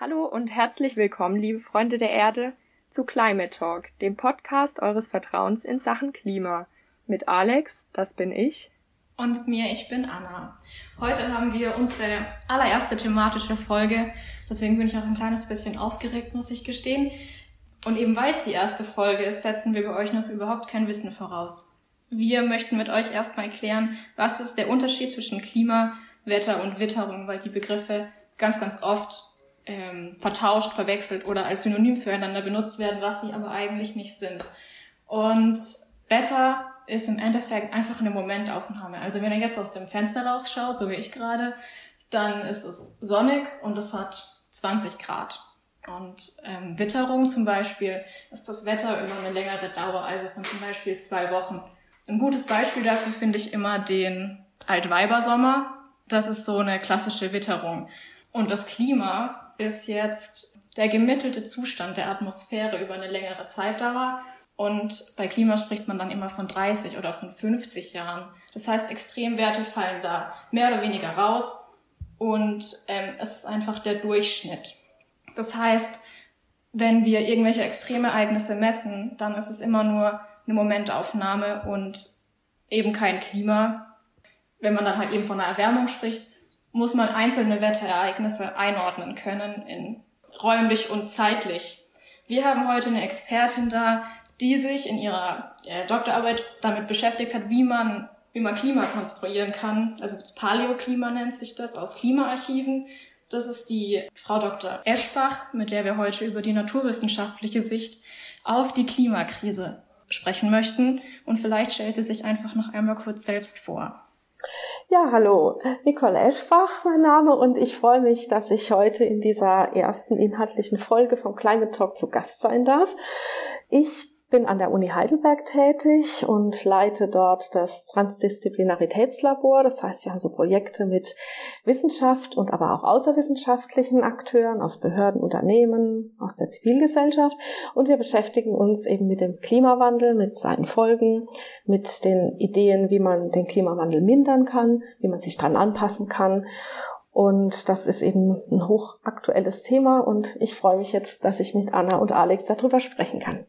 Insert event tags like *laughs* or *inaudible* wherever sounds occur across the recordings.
Hallo und herzlich willkommen, liebe Freunde der Erde, zu Climate Talk, dem Podcast eures Vertrauens in Sachen Klima. Mit Alex, das bin ich. Und mit mir, ich bin Anna. Heute haben wir unsere allererste thematische Folge. Deswegen bin ich auch ein kleines bisschen aufgeregt, muss ich gestehen. Und eben weil es die erste Folge ist, setzen wir bei euch noch überhaupt kein Wissen voraus. Wir möchten mit euch erstmal erklären, was ist der Unterschied zwischen Klima, Wetter und Witterung, weil die Begriffe ganz, ganz oft ähm, vertauscht, verwechselt oder als Synonym füreinander benutzt werden, was sie aber eigentlich nicht sind. Und Wetter ist im Endeffekt einfach eine Momentaufnahme. Also wenn ihr jetzt aus dem Fenster rausschaut, so wie ich gerade, dann ist es sonnig und es hat 20 Grad. Und ähm, Witterung zum Beispiel ist das Wetter über eine längere Dauer, also von zum Beispiel zwei Wochen. Ein gutes Beispiel dafür finde ich immer den Altweibersommer. Das ist so eine klassische Witterung. Und das Klima ist jetzt der gemittelte Zustand der Atmosphäre über eine längere Zeitdauer. Und bei Klima spricht man dann immer von 30 oder von 50 Jahren. Das heißt, Extremwerte fallen da mehr oder weniger raus und ähm, es ist einfach der Durchschnitt. Das heißt, wenn wir irgendwelche Extremereignisse messen, dann ist es immer nur eine Momentaufnahme und eben kein Klima. Wenn man dann halt eben von einer Erwärmung spricht, muss man einzelne Wetterereignisse einordnen können in räumlich und zeitlich. Wir haben heute eine Expertin da, die sich in ihrer äh, Doktorarbeit damit beschäftigt hat, wie man man Klima konstruieren kann. Also das Paläoklima nennt sich das aus Klimaarchiven. Das ist die Frau Dr. Eschbach, mit der wir heute über die naturwissenschaftliche Sicht auf die Klimakrise sprechen möchten. Und vielleicht stellt sie sich einfach noch einmal kurz selbst vor. Ja, hallo, Nicole Eschbach, mein Name, und ich freue mich, dass ich heute in dieser ersten inhaltlichen Folge vom Climate Talk zu Gast sein darf. Ich bin an der Uni Heidelberg tätig und leite dort das Transdisziplinaritätslabor. Das heißt, wir haben so Projekte mit Wissenschaft und aber auch außerwissenschaftlichen Akteuren aus Behörden, Unternehmen, aus der Zivilgesellschaft. Und wir beschäftigen uns eben mit dem Klimawandel, mit seinen Folgen, mit den Ideen, wie man den Klimawandel mindern kann, wie man sich dran anpassen kann. Und das ist eben ein hochaktuelles Thema und ich freue mich jetzt, dass ich mit Anna und Alex darüber sprechen kann.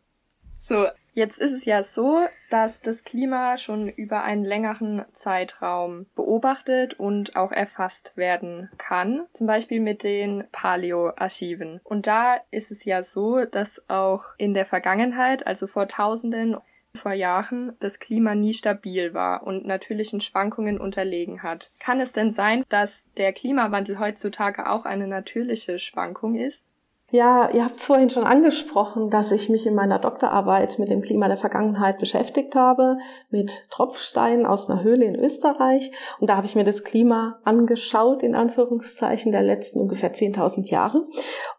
So, jetzt ist es ja so, dass das Klima schon über einen längeren Zeitraum beobachtet und auch erfasst werden kann, zum Beispiel mit den Paleo-Archiven. Und da ist es ja so, dass auch in der Vergangenheit, also vor Tausenden vor Jahren das Klima nie stabil war und natürlichen Schwankungen unterlegen hat. Kann es denn sein, dass der Klimawandel heutzutage auch eine natürliche Schwankung ist? Ja, ihr habt es vorhin schon angesprochen, dass ich mich in meiner Doktorarbeit mit dem Klima der Vergangenheit beschäftigt habe, mit Tropfsteinen aus einer Höhle in Österreich. Und da habe ich mir das Klima angeschaut, in Anführungszeichen, der letzten ungefähr 10.000 Jahre.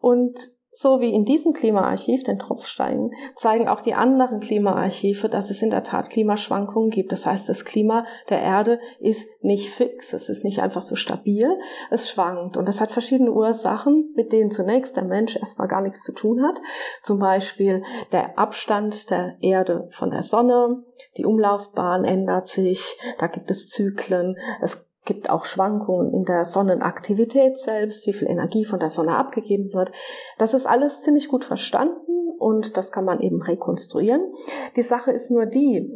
Und so wie in diesem Klimaarchiv, den Tropfsteinen, zeigen auch die anderen Klimaarchive, dass es in der Tat Klimaschwankungen gibt. Das heißt, das Klima der Erde ist nicht fix, es ist nicht einfach so stabil, es schwankt. Und das hat verschiedene Ursachen, mit denen zunächst der Mensch erstmal gar nichts zu tun hat. Zum Beispiel der Abstand der Erde von der Sonne, die Umlaufbahn ändert sich, da gibt es Zyklen, es gibt auch Schwankungen in der Sonnenaktivität selbst, wie viel Energie von der Sonne abgegeben wird. Das ist alles ziemlich gut verstanden und das kann man eben rekonstruieren. Die Sache ist nur die,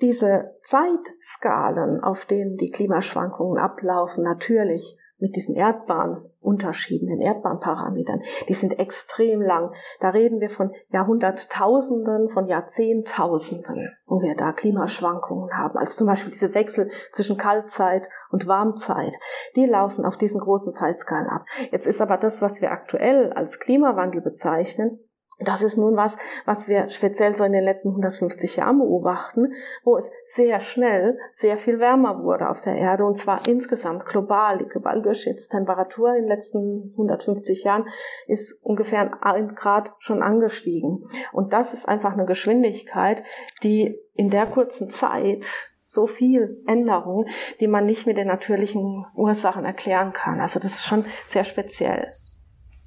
diese Zeitskalen, auf denen die Klimaschwankungen ablaufen, natürlich mit diesen Erdbahnunterschieden, den Erdbahnparametern, die sind extrem lang. Da reden wir von Jahrhunderttausenden, von Jahrzehntausenden, wo wir da Klimaschwankungen haben. Also zum Beispiel diese Wechsel zwischen Kaltzeit und Warmzeit, die laufen auf diesen großen Zeitskalen ab. Jetzt ist aber das, was wir aktuell als Klimawandel bezeichnen, das ist nun was, was wir speziell so in den letzten 150 Jahren beobachten, wo es sehr schnell sehr viel wärmer wurde auf der Erde und zwar insgesamt global. Die global Durchschnittstemperatur in den letzten 150 Jahren ist ungefähr ein Grad schon angestiegen. Und das ist einfach eine Geschwindigkeit, die in der kurzen Zeit so viel Änderung, die man nicht mit den natürlichen Ursachen erklären kann. Also das ist schon sehr speziell.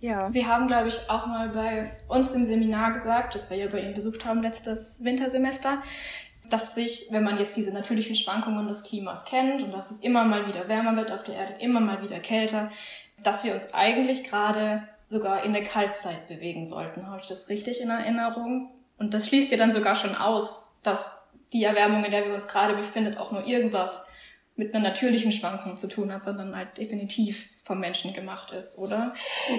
Ja. Sie haben, glaube ich, auch mal bei uns im Seminar gesagt, das wir ja bei Ihnen besucht haben letztes Wintersemester, dass sich, wenn man jetzt diese natürlichen Schwankungen des Klimas kennt und dass es immer mal wieder wärmer wird auf der Erde, immer mal wieder kälter, dass wir uns eigentlich gerade sogar in der Kaltzeit bewegen sollten. Habe ich das richtig in Erinnerung? Und das schließt ja dann sogar schon aus, dass die Erwärmung, in der wir uns gerade befinden, auch nur irgendwas mit einer natürlichen Schwankung zu tun hat, sondern halt definitiv vom Menschen gemacht ist, oder?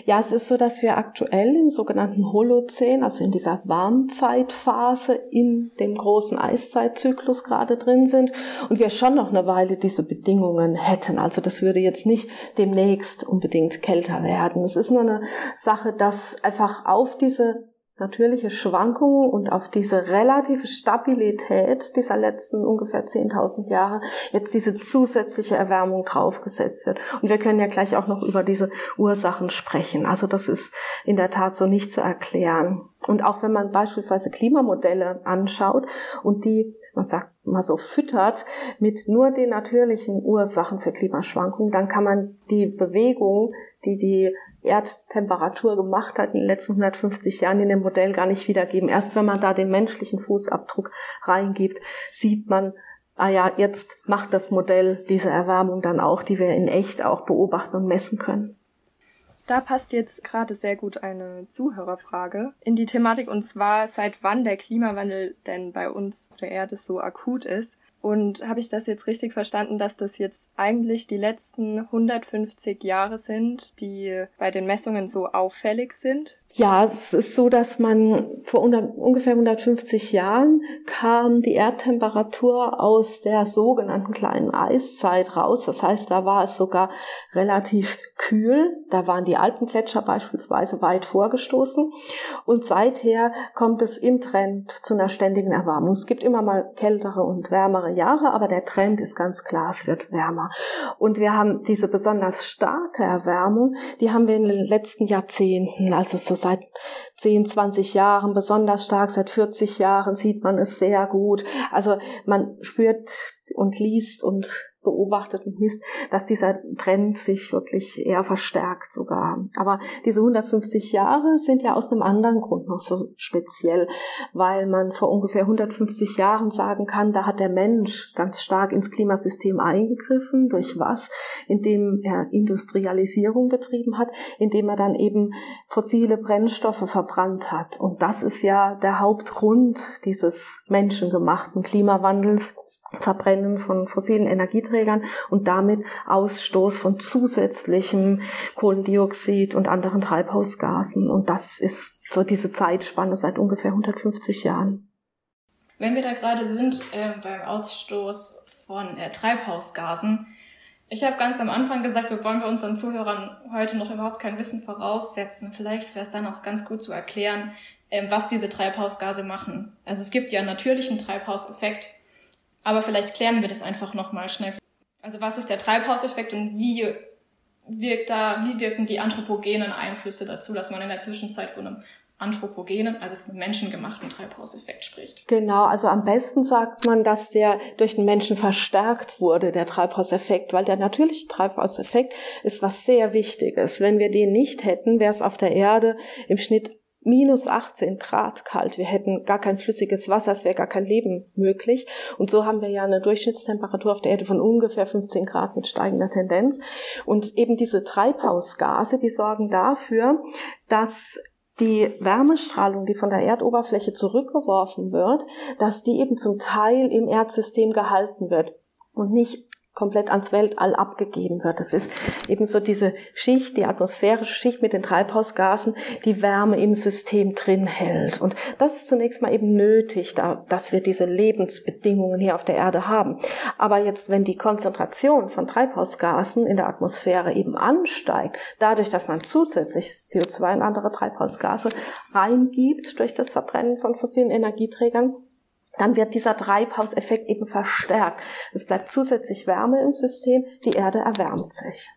Ja, es ist so, dass wir aktuell im sogenannten Holozän, also in dieser Warmzeitphase in dem großen Eiszeitzyklus gerade drin sind und wir schon noch eine Weile diese Bedingungen hätten. Also das würde jetzt nicht demnächst unbedingt kälter werden. Es ist nur eine Sache, dass einfach auf diese natürliche Schwankungen und auf diese relative Stabilität dieser letzten ungefähr 10.000 Jahre jetzt diese zusätzliche Erwärmung draufgesetzt wird. Und wir können ja gleich auch noch über diese Ursachen sprechen. Also das ist in der Tat so nicht zu erklären. Und auch wenn man beispielsweise Klimamodelle anschaut und die man sagt mal so füttert mit nur den natürlichen Ursachen für Klimaschwankungen, dann kann man die Bewegung, die die Erdtemperatur gemacht hat in den letzten 150 Jahren in dem Modell gar nicht wiedergeben. Erst wenn man da den menschlichen Fußabdruck reingibt, sieht man, ah ja, jetzt macht das Modell diese Erwärmung dann auch, die wir in echt auch beobachten und messen können. Da passt jetzt gerade sehr gut eine Zuhörerfrage in die Thematik und zwar, seit wann der Klimawandel denn bei uns auf der Erde so akut ist. Und habe ich das jetzt richtig verstanden, dass das jetzt eigentlich die letzten 150 Jahre sind, die bei den Messungen so auffällig sind? Ja, es ist so, dass man vor ungefähr 150 Jahren kam die Erdtemperatur aus der sogenannten kleinen Eiszeit raus. Das heißt, da war es sogar relativ kühl. Da waren die Alpengletscher beispielsweise weit vorgestoßen. Und seither kommt es im Trend zu einer ständigen Erwärmung. Es gibt immer mal kältere und wärmere Jahre, aber der Trend ist ganz klar, es wird wärmer. Und wir haben diese besonders starke Erwärmung, die haben wir in den letzten Jahrzehnten, also so seit 10, 20 Jahren besonders stark, seit 40 Jahren sieht man es sehr gut. Also man spürt und liest und beobachtet und misst, dass dieser Trend sich wirklich eher verstärkt sogar. Aber diese 150 Jahre sind ja aus einem anderen Grund noch so speziell, weil man vor ungefähr 150 Jahren sagen kann, da hat der Mensch ganz stark ins Klimasystem eingegriffen. Durch was? Indem er Industrialisierung betrieben hat, indem er dann eben fossile Brennstoffe verbrannt hat. Und das ist ja der Hauptgrund dieses menschengemachten Klimawandels Verbrennen von fossilen Energieträgern und damit Ausstoß von zusätzlichem Kohlendioxid und anderen Treibhausgasen. Und das ist so diese Zeitspanne seit ungefähr 150 Jahren. Wenn wir da gerade sind äh, beim Ausstoß von äh, Treibhausgasen, ich habe ganz am Anfang gesagt, wir wollen bei unseren Zuhörern heute noch überhaupt kein Wissen voraussetzen. Vielleicht wäre es dann auch ganz gut zu erklären, äh, was diese Treibhausgase machen. Also es gibt ja einen natürlichen Treibhauseffekt, aber vielleicht klären wir das einfach nochmal schnell. Also was ist der Treibhauseffekt und wie wirkt da, wie wirken die anthropogenen Einflüsse dazu, dass man in der Zwischenzeit von einem anthropogenen, also einem menschengemachten Treibhauseffekt spricht. Genau, also am besten sagt man, dass der durch den Menschen verstärkt wurde, der Treibhauseffekt, weil der natürliche Treibhauseffekt ist was sehr Wichtiges. Wenn wir den nicht hätten, wäre es auf der Erde im Schnitt minus 18 Grad kalt. Wir hätten gar kein flüssiges Wasser, es wäre gar kein Leben möglich. Und so haben wir ja eine Durchschnittstemperatur auf der Erde von ungefähr 15 Grad mit steigender Tendenz. Und eben diese Treibhausgase, die sorgen dafür, dass die Wärmestrahlung, die von der Erdoberfläche zurückgeworfen wird, dass die eben zum Teil im Erdsystem gehalten wird und nicht komplett ans Weltall abgegeben wird. Das ist eben so diese Schicht, die atmosphärische Schicht mit den Treibhausgasen, die Wärme im System drin hält. Und das ist zunächst mal eben nötig, dass wir diese Lebensbedingungen hier auf der Erde haben. Aber jetzt, wenn die Konzentration von Treibhausgasen in der Atmosphäre eben ansteigt, dadurch, dass man zusätzliches CO2 und andere Treibhausgase reingibt durch das Verbrennen von fossilen Energieträgern, dann wird dieser Treibhauseffekt eben verstärkt. Es bleibt zusätzlich Wärme im System, die Erde erwärmt sich.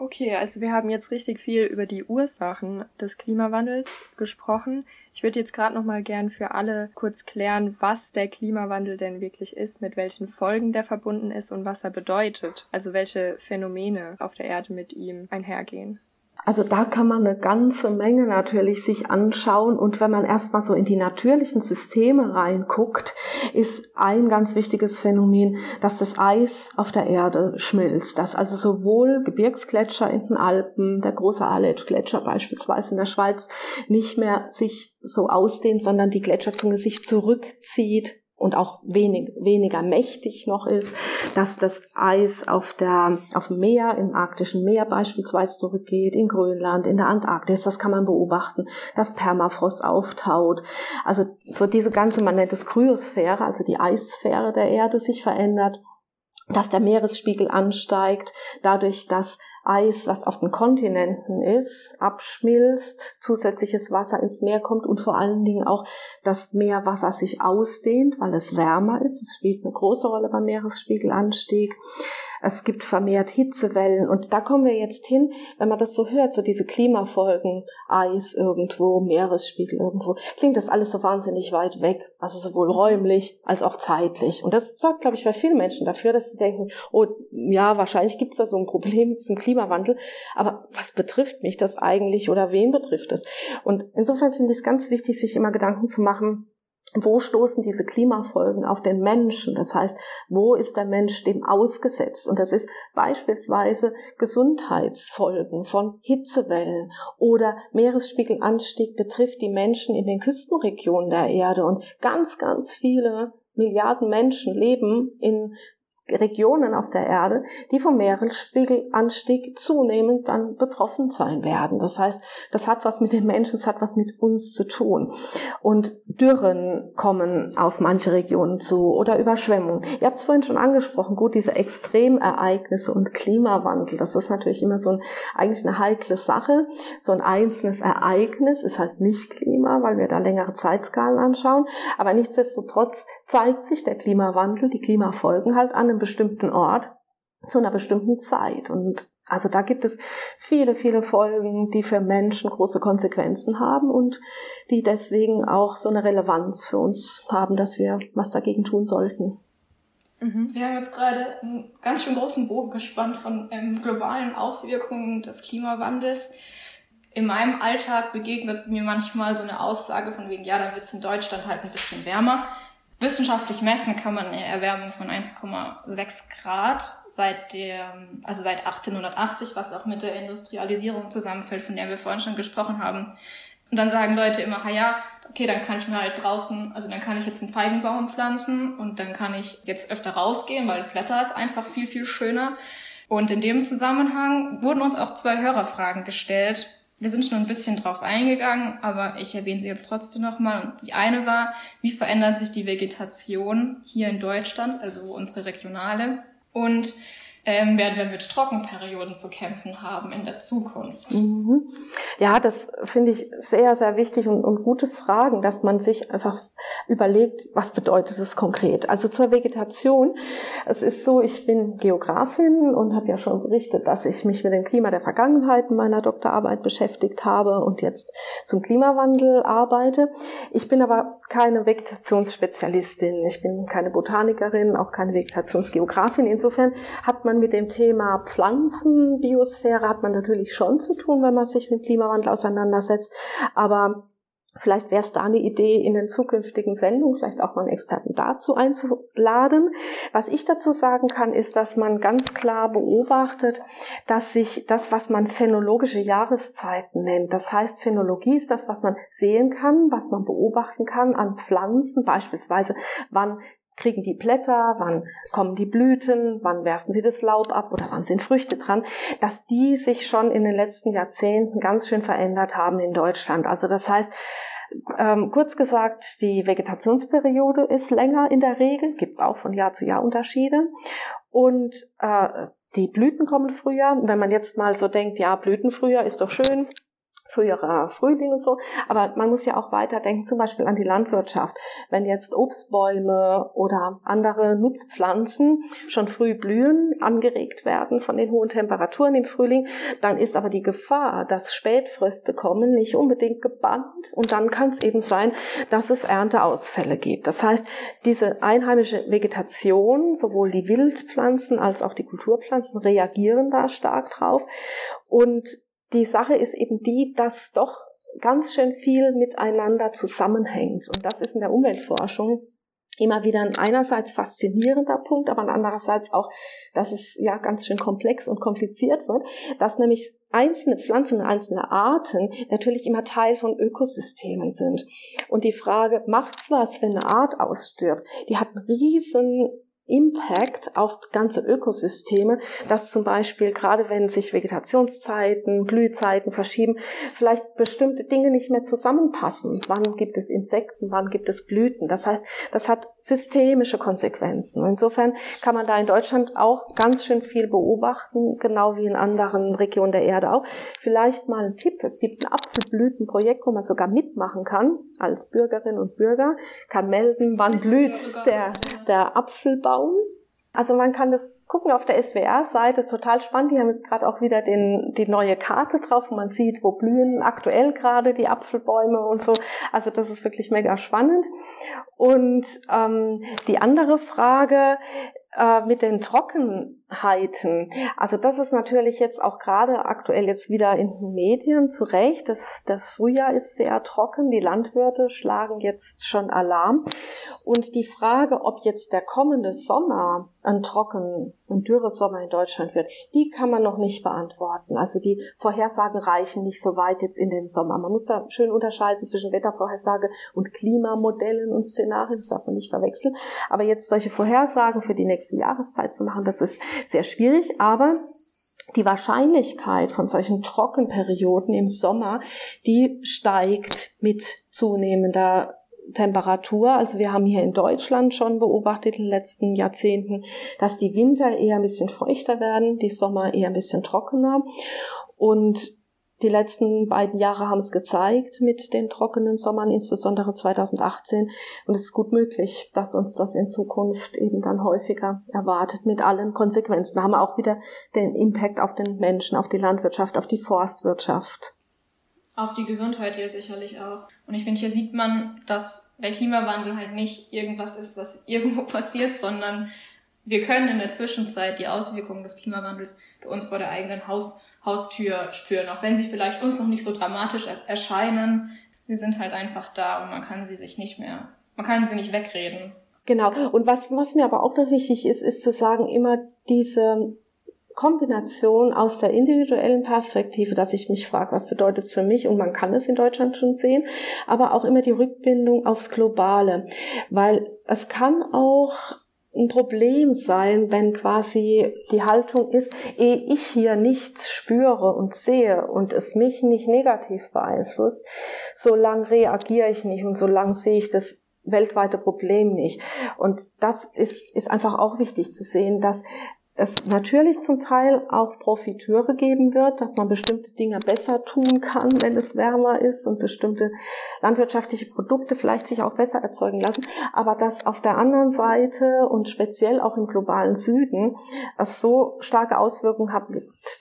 Okay, also wir haben jetzt richtig viel über die Ursachen des Klimawandels gesprochen. Ich würde jetzt gerade noch mal gern für alle kurz klären, was der Klimawandel denn wirklich ist, mit welchen Folgen der verbunden ist und was er bedeutet. Also welche Phänomene auf der Erde mit ihm einhergehen. Also da kann man eine ganze Menge natürlich sich anschauen. Und wenn man erstmal so in die natürlichen Systeme reinguckt, ist ein ganz wichtiges Phänomen, dass das Eis auf der Erde schmilzt, dass also sowohl Gebirgsgletscher in den Alpen, der große Aletsch-Gletscher beispielsweise in der Schweiz, nicht mehr sich so ausdehnt, sondern die Gletscherzunge sich zurückzieht und auch wenig, weniger mächtig noch ist, dass das Eis auf der, auf dem Meer, im arktischen Meer beispielsweise zurückgeht, in Grönland, in der Antarktis, das kann man beobachten, dass Permafrost auftaut. Also so diese ganze, man nennt es Kryosphäre, also die Eissphäre der Erde sich verändert dass der Meeresspiegel ansteigt, dadurch, dass Eis, was auf den Kontinenten ist, abschmilzt, zusätzliches Wasser ins Meer kommt und vor allen Dingen auch das Meerwasser sich ausdehnt, weil es wärmer ist. Das spielt eine große Rolle beim Meeresspiegelanstieg es gibt vermehrt Hitzewellen und da kommen wir jetzt hin, wenn man das so hört, so diese Klimafolgen, Eis irgendwo, Meeresspiegel irgendwo, klingt das alles so wahnsinnig weit weg, also sowohl räumlich als auch zeitlich. Und das sorgt, glaube ich, bei vielen Menschen dafür, dass sie denken, oh ja, wahrscheinlich gibt es da so ein Problem *laughs* mit diesem Klimawandel, aber was betrifft mich das eigentlich oder wen betrifft es? Und insofern finde ich es ganz wichtig, sich immer Gedanken zu machen, wo stoßen diese Klimafolgen auf den Menschen? Das heißt, wo ist der Mensch dem ausgesetzt? Und das ist beispielsweise Gesundheitsfolgen von Hitzewellen oder Meeresspiegelanstieg betrifft die Menschen in den Küstenregionen der Erde. Und ganz, ganz viele Milliarden Menschen leben in Regionen auf der Erde, die vom Meeresspiegelanstieg zunehmend dann betroffen sein werden. Das heißt, das hat was mit den Menschen, das hat was mit uns zu tun. Und Dürren kommen auf manche Regionen zu oder Überschwemmungen. Ihr habt es vorhin schon angesprochen, gut, diese Extremereignisse und Klimawandel, das ist natürlich immer so ein, eigentlich eine heikle Sache. So ein einzelnes Ereignis ist halt nicht Klima, weil wir da längere Zeitskalen anschauen. Aber nichtsdestotrotz zeigt sich der Klimawandel, die Klimafolgen halt an bestimmten Ort zu einer bestimmten Zeit. Und also da gibt es viele, viele Folgen, die für Menschen große Konsequenzen haben und die deswegen auch so eine Relevanz für uns haben, dass wir was dagegen tun sollten. Mhm. Wir haben jetzt gerade einen ganz schön großen Bogen gespannt von ähm, globalen Auswirkungen des Klimawandels. In meinem Alltag begegnet mir manchmal so eine Aussage von wegen, ja, dann wird es in Deutschland halt ein bisschen wärmer. Wissenschaftlich messen kann man eine Erwärmung von 1,6 Grad seit der, also seit 1880, was auch mit der Industrialisierung zusammenfällt, von der wir vorhin schon gesprochen haben. Und dann sagen Leute immer, ja, okay, dann kann ich mir halt draußen, also dann kann ich jetzt einen Feigenbaum pflanzen und dann kann ich jetzt öfter rausgehen, weil das Wetter ist einfach viel, viel schöner. Und in dem Zusammenhang wurden uns auch zwei Hörerfragen gestellt, wir sind schon ein bisschen drauf eingegangen, aber ich erwähne sie jetzt trotzdem nochmal. Die eine war, wie verändert sich die Vegetation hier in Deutschland, also unsere regionale? Und ähm, werden wir mit Trockenperioden zu kämpfen haben in der Zukunft? Mhm. Ja, das finde ich sehr, sehr wichtig und, und, gute Fragen, dass man sich einfach überlegt, was bedeutet es konkret. Also zur Vegetation. Es ist so, ich bin Geografin und habe ja schon berichtet, dass ich mich mit dem Klima der Vergangenheit in meiner Doktorarbeit beschäftigt habe und jetzt zum Klimawandel arbeite. Ich bin aber keine Vegetationsspezialistin. Ich bin keine Botanikerin, auch keine Vegetationsgeografin. Insofern hat man man mit dem Thema Pflanzenbiosphäre hat man natürlich schon zu tun, wenn man sich mit Klimawandel auseinandersetzt. Aber Vielleicht wäre es da eine Idee, in den zukünftigen Sendungen vielleicht auch mal einen Experten dazu einzuladen. Was ich dazu sagen kann, ist, dass man ganz klar beobachtet, dass sich das, was man phänologische Jahreszeiten nennt, das heißt, Phänologie ist das, was man sehen kann, was man beobachten kann an Pflanzen, beispielsweise wann kriegen die Blätter, wann kommen die Blüten, wann werfen sie das Laub ab oder wann sind Früchte dran, dass die sich schon in den letzten Jahrzehnten ganz schön verändert haben in Deutschland. Also das heißt, ähm, kurz gesagt, die Vegetationsperiode ist länger in der Regel, gibt es auch von Jahr zu Jahr Unterschiede. Und äh, die Blüten kommen früher. Wenn man jetzt mal so denkt, ja, Blüten früher ist doch schön, früherer Frühling und so. Aber man muss ja auch weiterdenken, zum Beispiel an die Landwirtschaft. Wenn jetzt Obstbäume oder andere Nutzpflanzen schon früh blühen, angeregt werden von den hohen Temperaturen im Frühling, dann ist aber die Gefahr, dass Spätfröste kommen, nicht unbedingt gebannt. Und dann kann es eben sein, dass es Ernteausfälle gibt. Das heißt, diese einheimische Vegetation, sowohl die Wildpflanzen als auch die Kulturpflanzen reagieren da stark drauf. Und die Sache ist eben die, dass doch ganz schön viel miteinander zusammenhängt. Und das ist in der Umweltforschung immer wieder ein einerseits faszinierender Punkt, aber andererseits auch, dass es ja ganz schön komplex und kompliziert wird, dass nämlich einzelne Pflanzen einzelne Arten natürlich immer Teil von Ökosystemen sind. Und die Frage, macht's was, wenn eine Art ausstirbt? Die hat einen riesen Impact auf ganze Ökosysteme, dass zum Beispiel gerade wenn sich Vegetationszeiten, Blühzeiten verschieben, vielleicht bestimmte Dinge nicht mehr zusammenpassen. Wann gibt es Insekten, wann gibt es Blüten? Das heißt, das hat systemische Konsequenzen. Insofern kann man da in Deutschland auch ganz schön viel beobachten, genau wie in anderen Regionen der Erde auch. Vielleicht mal ein Tipp. Es gibt ein Apfelblütenprojekt, wo man sogar mitmachen kann als Bürgerin und Bürger, kann melden, wann blüht der, der Apfelbaum Baum. Also man kann das gucken auf der SWR-Seite, total spannend. Die haben jetzt gerade auch wieder den, die neue Karte drauf, man sieht, wo blühen aktuell gerade die Apfelbäume und so. Also das ist wirklich mega spannend. Und ähm, die andere Frage, äh, mit den Trockenheiten. Also das ist natürlich jetzt auch gerade aktuell jetzt wieder in den Medien zu Recht. Das, das Frühjahr ist sehr trocken. Die Landwirte schlagen jetzt schon Alarm. Und die Frage, ob jetzt der kommende Sommer ein trocken und dürre Sommer in Deutschland wird, die kann man noch nicht beantworten. Also die Vorhersagen reichen nicht so weit jetzt in den Sommer. Man muss da schön unterscheiden zwischen Wettervorhersage und Klimamodellen und Szenarien. Das darf man nicht verwechseln. Aber jetzt solche Vorhersagen für die nächste Jahreszeit zu machen, das ist sehr schwierig. Aber die Wahrscheinlichkeit von solchen Trockenperioden im Sommer, die steigt mit zunehmender Temperatur. Also wir haben hier in Deutschland schon beobachtet in den letzten Jahrzehnten, dass die Winter eher ein bisschen feuchter werden, die Sommer eher ein bisschen trockener. Und die letzten beiden Jahre haben es gezeigt mit den trockenen Sommern, insbesondere 2018. Und es ist gut möglich, dass uns das in Zukunft eben dann häufiger erwartet mit allen Konsequenzen. Da haben wir auch wieder den Impact auf den Menschen, auf die Landwirtschaft, auf die Forstwirtschaft. Auf die Gesundheit hier sicherlich auch. Und ich finde, hier sieht man, dass der Klimawandel halt nicht irgendwas ist, was *laughs* irgendwo passiert, sondern wir können in der Zwischenzeit die Auswirkungen des Klimawandels bei uns vor der eigenen Haus, Haustür spüren, auch wenn sie vielleicht uns noch nicht so dramatisch erscheinen. Sie sind halt einfach da und man kann sie sich nicht mehr, man kann sie nicht wegreden. Genau. Und was, was mir aber auch noch wichtig ist, ist zu sagen, immer diese Kombination aus der individuellen Perspektive, dass ich mich frage, was bedeutet es für mich und man kann es in Deutschland schon sehen, aber auch immer die Rückbindung aufs Globale, weil es kann auch ein Problem sein, wenn quasi die Haltung ist, ehe ich hier nichts spüre und sehe und es mich nicht negativ beeinflusst, solange reagiere ich nicht und solange sehe ich das weltweite Problem nicht. Und das ist, ist einfach auch wichtig zu sehen, dass es natürlich zum Teil auch Profiteure geben wird, dass man bestimmte Dinge besser tun kann, wenn es wärmer ist und bestimmte landwirtschaftliche Produkte vielleicht sich auch besser erzeugen lassen, aber dass auf der anderen Seite und speziell auch im globalen Süden es so starke Auswirkungen hat,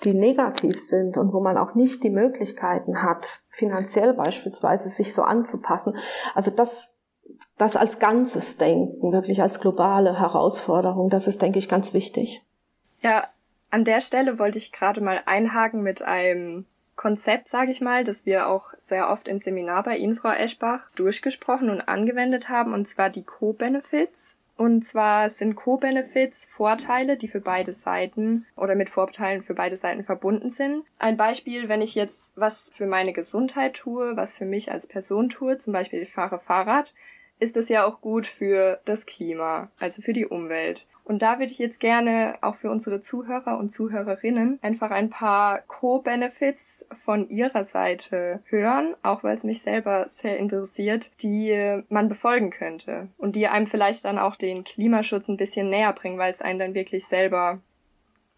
die negativ sind und wo man auch nicht die Möglichkeiten hat, finanziell beispielsweise sich so anzupassen. Also das das als ganzes Denken, wirklich als globale Herausforderung, das ist, denke ich, ganz wichtig. Ja, an der Stelle wollte ich gerade mal einhaken mit einem Konzept, sage ich mal, das wir auch sehr oft im Seminar bei Ihnen, Frau Eschbach, durchgesprochen und angewendet haben, und zwar die Co-Benefits. Und zwar sind Co-Benefits Vorteile, die für beide Seiten oder mit Vorteilen für beide Seiten verbunden sind. Ein Beispiel, wenn ich jetzt was für meine Gesundheit tue, was für mich als Person tue, zum Beispiel ich fahre Fahrrad, ist das ja auch gut für das Klima, also für die Umwelt. Und da würde ich jetzt gerne auch für unsere Zuhörer und Zuhörerinnen einfach ein paar Co-Benefits von ihrer Seite hören, auch weil es mich selber sehr interessiert, die man befolgen könnte und die einem vielleicht dann auch den Klimaschutz ein bisschen näher bringen, weil es einen dann wirklich selber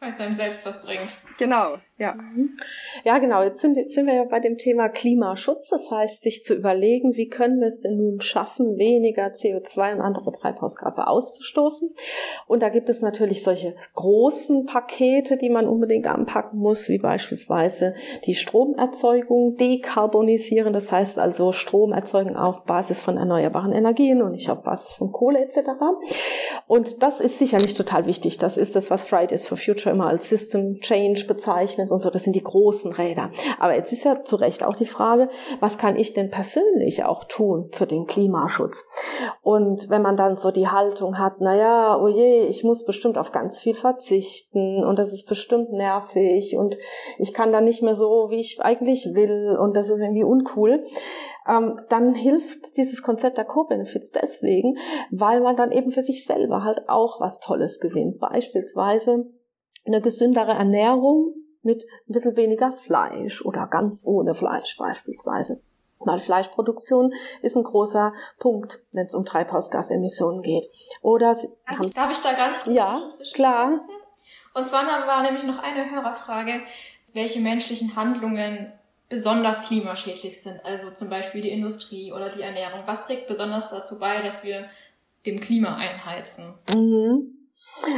weil es einem selbst was bringt. Genau, ja. Mhm. Ja, genau. Jetzt sind, jetzt sind wir ja bei dem Thema Klimaschutz. Das heißt, sich zu überlegen, wie können wir es denn nun schaffen, weniger CO2 und andere Treibhausgase auszustoßen. Und da gibt es natürlich solche großen Pakete, die man unbedingt anpacken muss, wie beispielsweise die Stromerzeugung dekarbonisieren. Das heißt also Strom erzeugen auf Basis von erneuerbaren Energien und nicht auf Basis von Kohle etc. Und das ist sicherlich total wichtig. Das ist das, was Fridays for Future immer als System Change bezeichnet und so, das sind die großen Räder. Aber jetzt ist ja zu Recht auch die Frage, was kann ich denn persönlich auch tun für den Klimaschutz? Und wenn man dann so die Haltung hat, na ja, oh je, ich muss bestimmt auf ganz viel verzichten und das ist bestimmt nervig und ich kann da nicht mehr so, wie ich eigentlich will und das ist irgendwie uncool, ähm, dann hilft dieses Konzept der Co-Benefits deswegen, weil man dann eben für sich selber halt auch was Tolles gewinnt. Beispielsweise eine gesündere Ernährung mit ein bisschen weniger Fleisch oder ganz ohne Fleisch beispielsweise. Weil Fleischproduktion ist ein großer Punkt, wenn es um Treibhausgasemissionen geht. Oder Sie haben, Darf ich da ganz kurz Ja, klar. Und zwar war nämlich noch eine Hörerfrage, welche menschlichen Handlungen besonders klimaschädlich sind. Also zum Beispiel die Industrie oder die Ernährung. Was trägt besonders dazu bei, dass wir dem Klima einheizen? Mhm.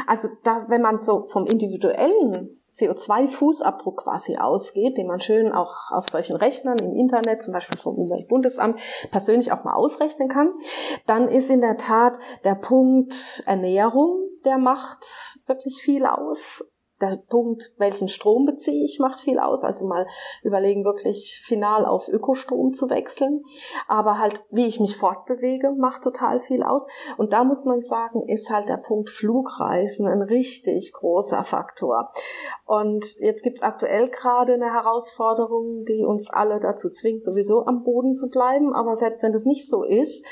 Also da, wenn man so vom individuellen CO2-Fußabdruck quasi ausgeht, den man schön auch auf solchen Rechnern im Internet, zum Beispiel vom Umweltbundesamt, persönlich auch mal ausrechnen kann, dann ist in der Tat der Punkt Ernährung, der macht wirklich viel aus der Punkt, welchen Strom beziehe ich, macht viel aus. Also mal überlegen, wirklich final auf Ökostrom zu wechseln. Aber halt, wie ich mich fortbewege, macht total viel aus. Und da muss man sagen, ist halt der Punkt Flugreisen ein richtig großer Faktor. Und jetzt gibt's aktuell gerade eine Herausforderung, die uns alle dazu zwingt, sowieso am Boden zu bleiben. Aber selbst wenn das nicht so ist,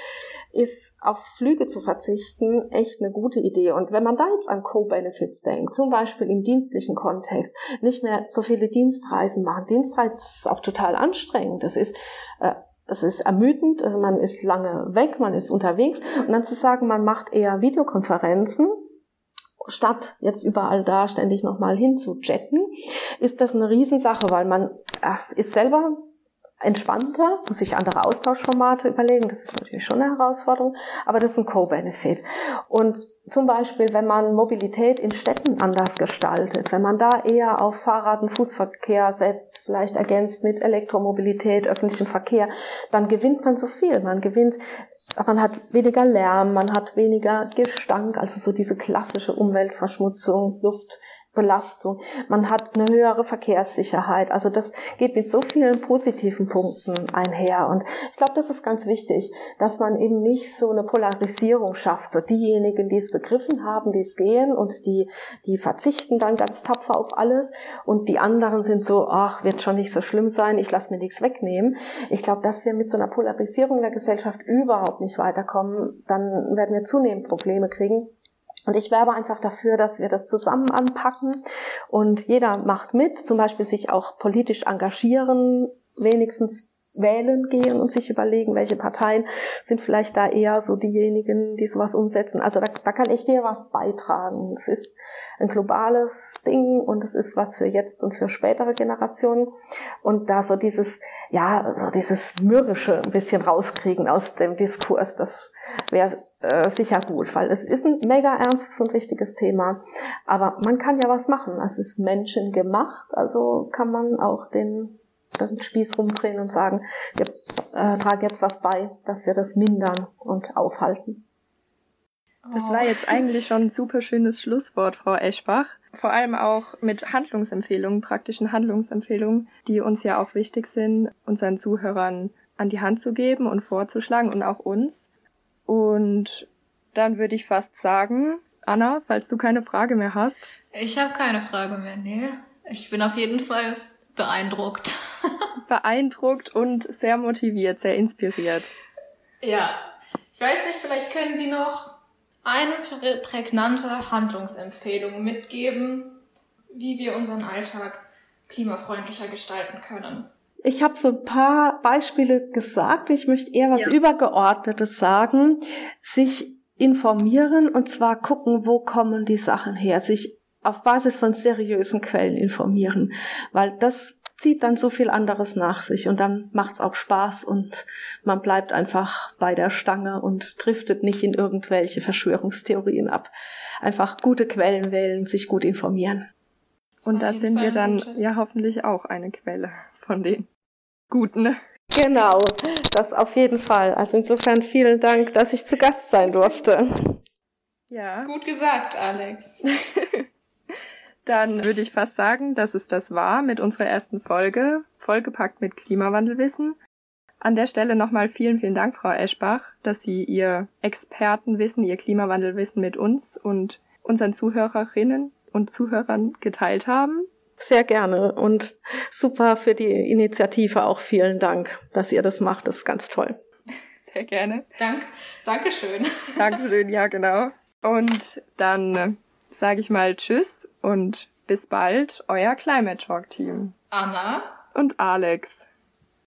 ist auf Flüge zu verzichten echt eine gute Idee. Und wenn man da jetzt an Co-Benefits denkt, zum Beispiel im dienstlichen Kontext, nicht mehr so viele Dienstreisen machen. Dienstreisen ist auch total anstrengend. Das ist, äh, es ist ermüdend, äh, man ist lange weg, man ist unterwegs. Und dann zu sagen, man macht eher Videokonferenzen, statt jetzt überall da ständig nochmal hinzujetten, ist das eine Riesensache, weil man äh, ist selber entspannter, muss sich andere Austauschformate überlegen. Das ist natürlich schon eine Herausforderung, aber das ist ein Co-Benefit. Und zum Beispiel, wenn man Mobilität in Städten anders gestaltet, wenn man da eher auf Fahrrad- und Fußverkehr setzt, vielleicht ergänzt mit Elektromobilität, öffentlichem Verkehr, dann gewinnt man so viel. Man gewinnt man hat weniger Lärm, man hat weniger Gestank, also so diese klassische Umweltverschmutzung, Luft, Belastung, man hat eine höhere Verkehrssicherheit. Also das geht mit so vielen positiven Punkten einher. Und ich glaube, das ist ganz wichtig, dass man eben nicht so eine Polarisierung schafft. So diejenigen, die es begriffen haben, die es gehen und die, die verzichten dann ganz tapfer auf alles und die anderen sind so, ach, wird schon nicht so schlimm sein, ich lasse mir nichts wegnehmen. Ich glaube, dass wir mit so einer Polarisierung der Gesellschaft überhaupt nicht weiterkommen, dann werden wir zunehmend Probleme kriegen. Und ich werbe einfach dafür, dass wir das zusammen anpacken und jeder macht mit, zum Beispiel sich auch politisch engagieren, wenigstens wählen gehen und sich überlegen, welche Parteien sind vielleicht da eher so diejenigen, die sowas umsetzen. Also da, da kann echt jeder was beitragen. Es ist ein globales Ding und es ist was für jetzt und für spätere Generationen. Und da so dieses, ja, so dieses Mürrische ein bisschen rauskriegen aus dem Diskurs, das wäre äh, sicher gut, weil es ist ein mega ernstes und wichtiges Thema. Aber man kann ja was machen. Es ist menschengemacht, also kann man auch den, den Spieß rumdrehen und sagen, wir äh, tragen jetzt was bei, dass wir das mindern und aufhalten. Das war jetzt eigentlich schon ein super schönes Schlusswort, Frau Eschbach. Vor allem auch mit Handlungsempfehlungen, praktischen Handlungsempfehlungen, die uns ja auch wichtig sind, unseren Zuhörern an die Hand zu geben und vorzuschlagen und auch uns. Und dann würde ich fast sagen, Anna, falls du keine Frage mehr hast. Ich habe keine Frage mehr, nee. Ich bin auf jeden Fall beeindruckt. *laughs* beeindruckt und sehr motiviert, sehr inspiriert. Ja. Ich weiß nicht, vielleicht können Sie noch eine prägnante Handlungsempfehlung mitgeben, wie wir unseren Alltag klimafreundlicher gestalten können. Ich habe so ein paar Beispiele gesagt. Ich möchte eher was ja. Übergeordnetes sagen. Sich informieren und zwar gucken, wo kommen die Sachen her. Sich auf Basis von seriösen Quellen informieren, weil das zieht dann so viel anderes nach sich und dann macht's auch Spaß und man bleibt einfach bei der Stange und driftet nicht in irgendwelche Verschwörungstheorien ab. Einfach gute Quellen wählen, sich gut informieren. Und da sind wir dann ja hoffentlich auch eine Quelle von den Guten. Genau, das auf jeden Fall. Also insofern vielen Dank, dass ich zu Gast sein durfte. Ja. Gut gesagt, Alex. *laughs* Dann würde ich fast sagen, dass es das war mit unserer ersten Folge, vollgepackt mit Klimawandelwissen. An der Stelle nochmal vielen, vielen Dank, Frau Eschbach, dass Sie Ihr Expertenwissen, Ihr Klimawandelwissen mit uns und unseren Zuhörerinnen und Zuhörern geteilt haben. Sehr gerne und super für die Initiative auch vielen Dank, dass ihr das macht. Das ist ganz toll. Sehr gerne. Dank, Dankeschön. Dankeschön, ja genau. Und dann sage ich mal Tschüss und bis bald, euer Climate Talk Team. Anna und Alex.